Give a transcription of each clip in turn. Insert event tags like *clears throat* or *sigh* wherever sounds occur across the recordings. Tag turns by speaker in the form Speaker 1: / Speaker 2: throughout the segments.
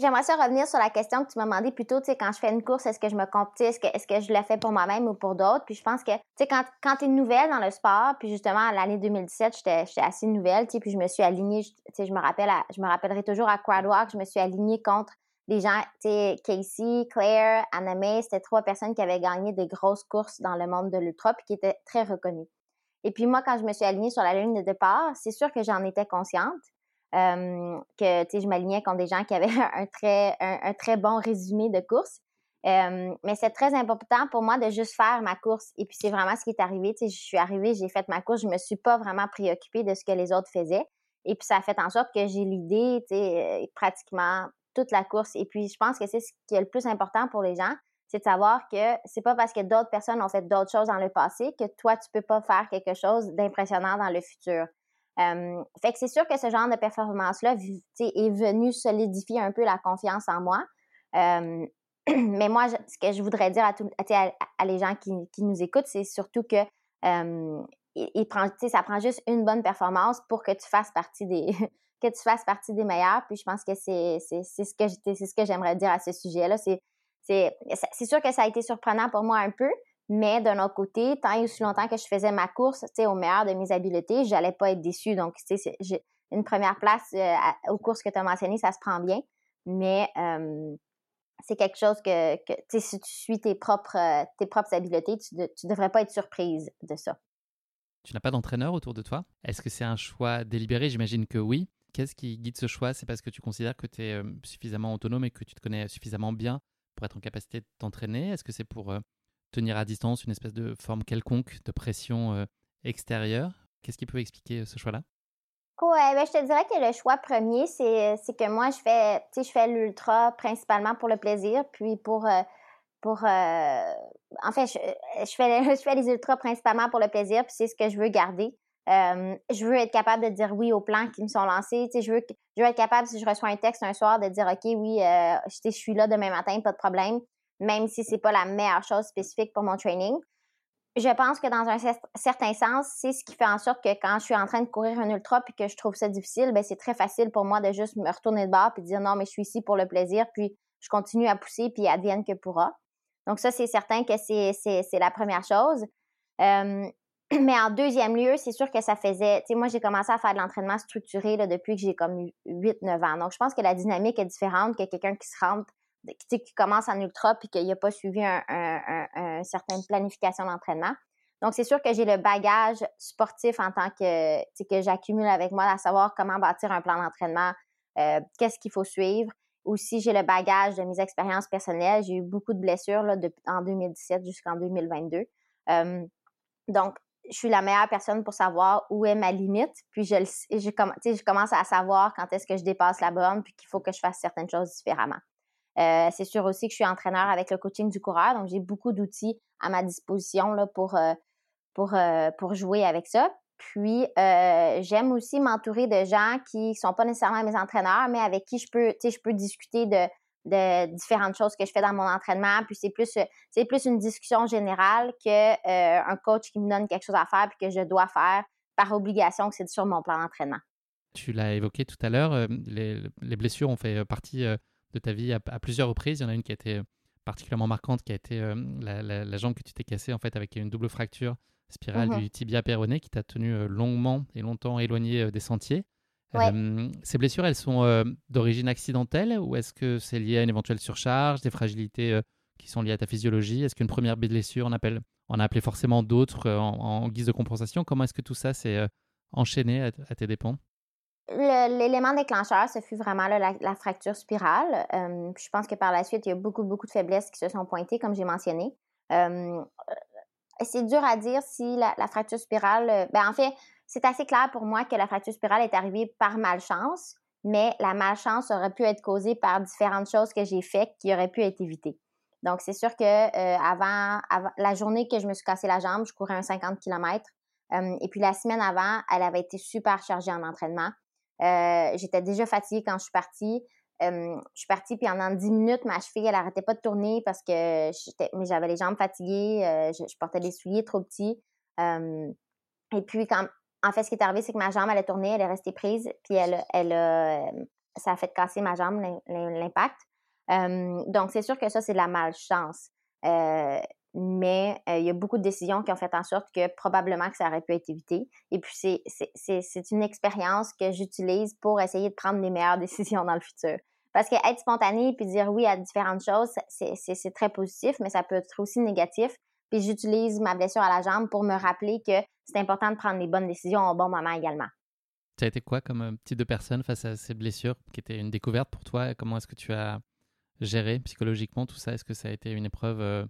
Speaker 1: J'aimerais ça revenir sur la question que tu m'as demandé plus tôt, tu sais, quand je fais une course, est-ce que je me compte, est-ce que, est-ce que je la fais pour moi-même ou pour d'autres? Puis je pense que, tu sais, quand, tu es nouvelle dans le sport, puis justement, l'année 2017, j'étais, assez nouvelle, tu sais, puis je me suis alignée, tu sais, je me rappelle, je me rappellerai toujours à Quadwalk, je me suis alignée contre des gens, tu sais, Casey, Claire, Anna c'était trois personnes qui avaient gagné des grosses courses dans le monde de l'ultra, puis qui étaient très reconnues. Et puis moi, quand je me suis alignée sur la ligne de départ, c'est sûr que j'en étais consciente que tu sais, je m'alignais contre des gens qui avaient *laughs* un très, un, très bon résumé de course. mais c'est très important pour moi de juste faire ma course. Et puis c'est vraiment ce qui est arrivé. Tu sais, je suis arrivée, j'ai fait ma course, je me suis pas vraiment préoccupée de ce que les autres faisaient. Et puis ça a fait en sorte que j'ai l'idée, euh, pratiquement toute la course. Et puis je pense que c'est ce qui est le plus important pour les gens, c'est de savoir que c'est pas parce que d'autres personnes ont fait d'autres choses dans le passé que toi tu peux pas faire quelque chose d'impressionnant dans le futur fait que c'est sûr que ce genre de performance-là est venu solidifier un peu la confiance en moi. *clears throat* mais moi, ce que je voudrais dire à, à, les gens qui, nous écoutent, c'est surtout que prend, ça prend juste une bonne performance pour que tu fasses partie des *laughs* que tu fasses partie des meilleurs. Puis je pense que c'est ce que c'est ce que j'aimerais dire à ce sujet-là. C'est sûr que ça a été surprenant pour moi un peu, mais d'un autre côté, tant et aussi longtemps que je faisais ma course, tu sais, au meilleur de mes habiletés, j'allais pas être déçue. Donc, tu sais, une première place euh, aux courses que tu as mentionnées, ça se prend bien. Mais c'est quelque chose que, tu sais, si tu suis tes propres, euh, tes propres habiletés, tu, ne devrais pas être surprise de ça.
Speaker 2: Tu n'as pas d'entraîneur autour de toi? Est-ce que c'est un choix délibéré? J'imagine que oui. Qu'est-ce qui guide ce choix? C'est parce que tu considères que tu es suffisamment autonome et que tu te connais suffisamment bien pour être en capacité de t'entraîner? Est-ce que c'est pour euh, tenir à distance une espèce de forme quelconque de pression euh, extérieure. Qu'est-ce qui peut expliquer euh, ce choix-là?
Speaker 1: Ouais, ben, je te dirais que le choix premier, c'est, que moi, je fais, je fais l'ultra principalement pour le plaisir, puis pour, euh, pour en fait, je, je, fais, *laughs* je fais les ultras principalement pour le plaisir, puis c'est ce que je veux garder. je veux être capable de dire oui aux plans qui me sont lancés. Je veux, je veux être capable, si je reçois un texte un soir, de dire OK, oui, je suis là demain matin, pas de problème même si c'est pas la meilleure chose spécifique pour mon training. Je pense que dans un certain sens, c'est ce qui fait en sorte que quand je suis en train de courir un ultra puis que je trouve ça difficile, ben c'est très facile pour moi de juste me retourner de bord puis dire non, mais je suis ici pour le plaisir, puis je continue à pousser puis advienne que pourra. Donc ça, c'est certain que c'est la première chose. *clears throat* mais en deuxième lieu, c'est sûr que ça faisait, tu sais, moi, j'ai commencé à faire de l'entraînement structuré depuis que j'ai comme 8-9 ans. Donc, je pense que la dynamique est différente que quelqu'un qui se rentre qui, commence en ultra puis qu'il n'a pas suivi un, certaine planification d'entraînement. Donc, c'est sûr que j'ai le bagage sportif en tant que, que j'accumule avec moi, à savoir comment bâtir un plan d'entraînement, euh, qu'est-ce qu'il faut suivre. Aussi, j'ai le bagage de mes expériences personnelles. J'ai eu beaucoup de blessures là, en 2017 jusqu'en 2022. donc, je suis la meilleure personne pour savoir où est ma limite. Puis, je, je, je commence à savoir quand est-ce que je dépasse la borne puis qu'il faut que je fasse certaines choses différemment. Euh, c'est sûr aussi que je suis entraîneur avec le coaching du coureur, donc j'ai beaucoup d'outils à ma disposition là, pour, euh, pour, euh, pour jouer avec ça. Puis, j'aime aussi m'entourer de gens qui sont pas nécessairement mes entraîneurs, mais avec qui je peux, je peux discuter de, de différentes choses que je fais dans mon entraînement. Puis c'est plus, c'est plus une discussion générale que un coach qui me donne quelque chose à faire puis que je dois faire par obligation que c'est sur mon plan d'entraînement.
Speaker 2: Tu l'as évoqué tout à l'heure, les, blessures ont fait partie de ta vie à, plusieurs reprises. Il y en a une qui a été euh, particulièrement marquante, qui a été euh, la, jambe que tu t'es cassée en fait avec une double fracture spirale mhm. du tibia péroné qui t'a tenu euh, longuement et longtemps éloigné des sentiers. ces blessures, elles sont d'origine accidentelle ou est-ce que c'est lié à une éventuelle surcharge, des fragilités qui sont liées à ta physiologie? Est-ce qu'une première blessure, on, appelle, on a appelé forcément d'autres en, guise de compensation? Comment est-ce que tout ça s'est enchaîné à, à tes dépens?
Speaker 1: L'élément déclencheur, ce fut vraiment la, fracture spirale. Euh, je pense que par la suite, il y a beaucoup, beaucoup de faiblesses qui se sont pointées, comme j'ai mentionné. Euh, c'est dur à dire si la, fracture spirale. Euh, ben, en fait, c'est assez clair pour moi que la fracture spirale est arrivée par malchance, mais la malchance aurait pu être causée par différentes choses que j'ai faites qui auraient pu être évitées. Donc, c'est sûr que avant, la journée que je me suis cassé la jambe, je courais un 50 km et puis la semaine avant, elle avait été super chargée en entraînement. J'étais déjà fatiguée quand je suis partie. je suis partie, puis en 10 minutes, ma cheville, elle n'arrêtait pas de tourner parce que j'avais les jambes fatiguées, je, portais des souliers trop petits. et puis, quand, en fait, ce qui est arrivé, c'est que ma jambe, elle est tournée, elle est restée prise, puis elle, elle, ça a fait casser ma jambe, l'impact. donc, c'est sûr que ça, c'est de la malchance. Mais il y a beaucoup de décisions qui ont fait en sorte que probablement que ça aurait pu être évité. Et puis, c'est une expérience que j'utilise pour essayer de prendre les meilleures *laughs* décisions dans le futur. Parce que être spontané puis dire oui à différentes choses, c'est très positif, mais ça peut être aussi négatif. Puis j'utilise ma blessure à la jambe pour me rappeler que c'est important de prendre les bonnes décisions au bon moment également.
Speaker 2: Tu as été quoi comme euh, type de personne face à ces blessures qui étaient une découverte pour toi? Comment est-ce que tu as géré psychologiquement tout ça? Est-ce que ça a été une épreuve euh,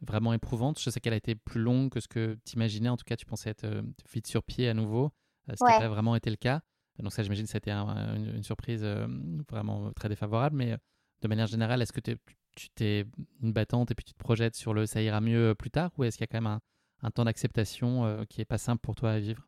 Speaker 2: vraiment éprouvante Je sais qu'elle a été plus longue que ce que tu imaginais. En tout cas, tu pensais être euh, vite sur pied à nouveau, ce qui n'a vraiment été le cas. Donc ça, j'imagine, ça a été une, surprise vraiment très défavorable. Mais de manière générale, est-ce que tu t'es une battante et puis tu te projettes sur le ça ira mieux plus tard? Ou est-ce qu'il y a quand même un, temps d'acceptation qui est pas simple pour toi à vivre?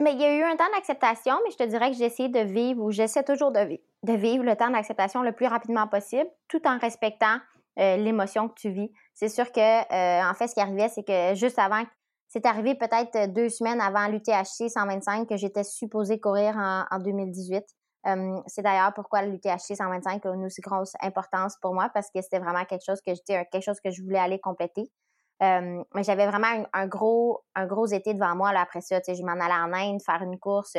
Speaker 1: Mais il y a eu un temps d'acceptation, mais je te dirais que j'ai essayé de vivre ou j'essaie toujours de, de, vivre le temps d'acceptation le plus rapidement possible, tout en respectant l'émotion que tu vis. C'est sûr que, en fait, ce qui arrivait, c'est que juste avant, c'est arrivé peut-être deux semaines avant l'UTHC 125 que j'étais supposée courir en, en 2018 c'est d'ailleurs pourquoi l'UTHC 125 a une aussi grosse importance pour moi parce que c'était vraiment quelque chose que j'étais quelque chose que je voulais aller compléter. mais j'avais vraiment un, gros un gros été devant moi là, après ça. Je m'en allais en Inde faire une course.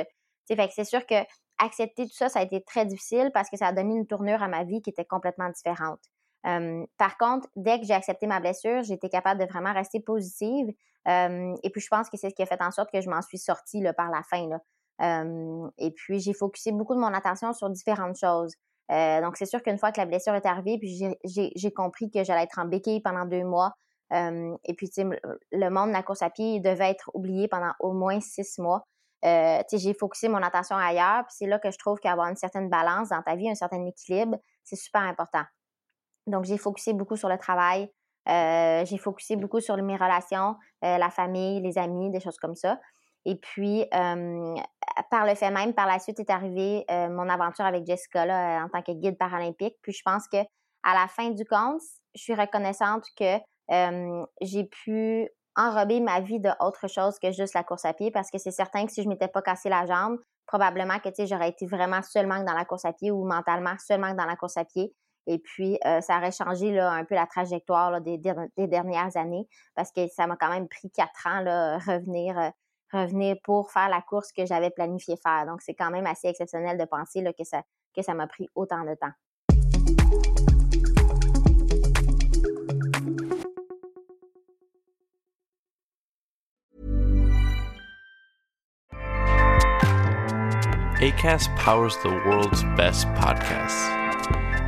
Speaker 1: Fait que c'est sûr que accepter tout ça, ça a été très difficile parce que ça a donné une tournure à ma vie qui était complètement différente. Par contre, dès que j'ai accepté ma blessure, j'étais capable de vraiment rester positive. et puis, je pense que c'est ce qui a fait en sorte que je m'en suis sortie par la fin. Là et puis, j'ai focusé beaucoup de mon attention sur différentes choses. Euh, donc, c'est sûr qu'une fois que la blessure est arrivée, puis j'ai compris que j'allais être en béquille pendant deux mois. et puis, le monde de la course à pied devait être oublié pendant au moins six mois. Euh, j'ai focusé mon attention ailleurs. Puis c'est là que je trouve qu'avoir une certaine balance dans ta vie, un certain équilibre, c'est super important. Donc, j'ai focusé beaucoup sur le travail. Euh, j'ai focusé beaucoup sur mes relations, la famille, les amis, des choses comme ça. Et puis, par le fait même, par la suite est arrivée mon aventure avec Jessica là, en tant que guide paralympique. Puis je pense que à la fin du compte, je suis reconnaissante que j'ai pu enrober ma vie de autre chose que juste la course à pied parce que c'est certain que si je m'étais pas cassé la jambe, probablement que j'aurais été vraiment seulement dans la course à pied ou mentalement seulement dans la course à pied. Et puis, ça aurait changé là, un peu la trajectoire des, dernières années parce que ça m'a quand même pris quatre ans là, revenir revenir pour faire la course que j'avais planifié faire. Donc, c'est quand même assez exceptionnel de penser là, que ça que ça m'a pris autant de temps.
Speaker 3: ACAST powers the world's best podcasts.